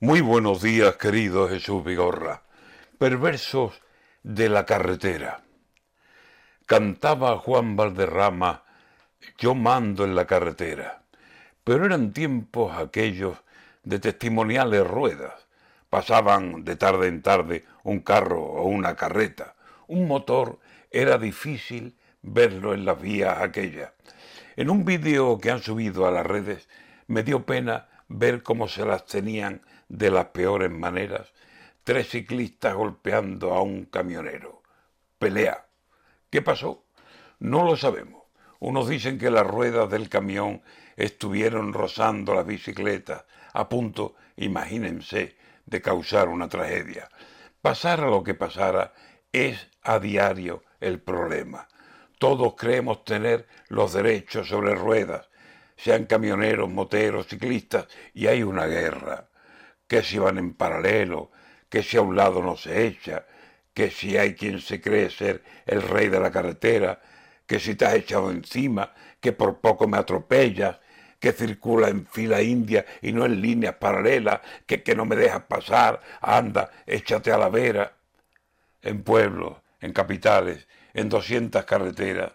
Muy buenos días, querido Jesús Vigorra. Perversos de la carretera. Cantaba Juan Valderrama, yo mando en la carretera. Pero eran tiempos aquellos de testimoniales ruedas. Pasaban de tarde en tarde un carro o una carreta. Un motor era difícil verlo en las vías aquellas. En un vídeo que han subido a las redes me dio pena ver cómo se las tenían de las peores maneras tres ciclistas golpeando a un camionero. Pelea. ¿Qué pasó? No lo sabemos. Unos dicen que las ruedas del camión estuvieron rozando las bicicletas, a punto, imagínense, de causar una tragedia. Pasara lo que pasara, es a diario el problema. Todos creemos tener los derechos sobre ruedas, sean camioneros, moteros, ciclistas, y hay una guerra, que si van en paralelo, que si a un lado no se echa, que si hay quien se cree ser el rey de la carretera, que si te has echado encima, que por poco me atropellas, que circula en fila india y no en líneas paralelas, que, que no me dejas pasar, anda, échate a la vera. En pueblos, en capitales, en doscientas carreteras,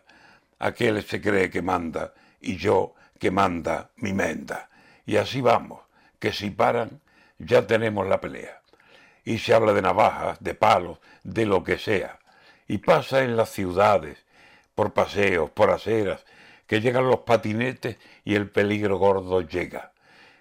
aquel se cree que manda y yo que manda mi menda. Y así vamos, que si paran, ya tenemos la pelea. Y se habla de navajas, de palos, de lo que sea. Y pasa en las ciudades, por paseos, por aceras, que llegan los patinetes y el peligro gordo llega,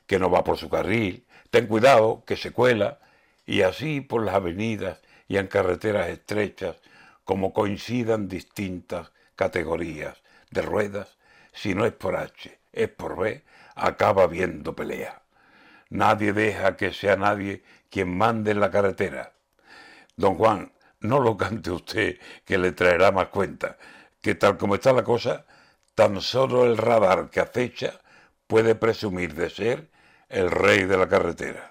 que no va por su carril, ten cuidado, que se cuela, y así por las avenidas y en carreteras estrechas, como coincidan distintas categorías de ruedas, si no es por H, es por B, acaba viendo pelea. Nadie deja que sea nadie quien mande en la carretera. Don Juan, no lo cante usted, que le traerá más cuenta, que tal como está la cosa, tan solo el radar que acecha puede presumir de ser el rey de la carretera.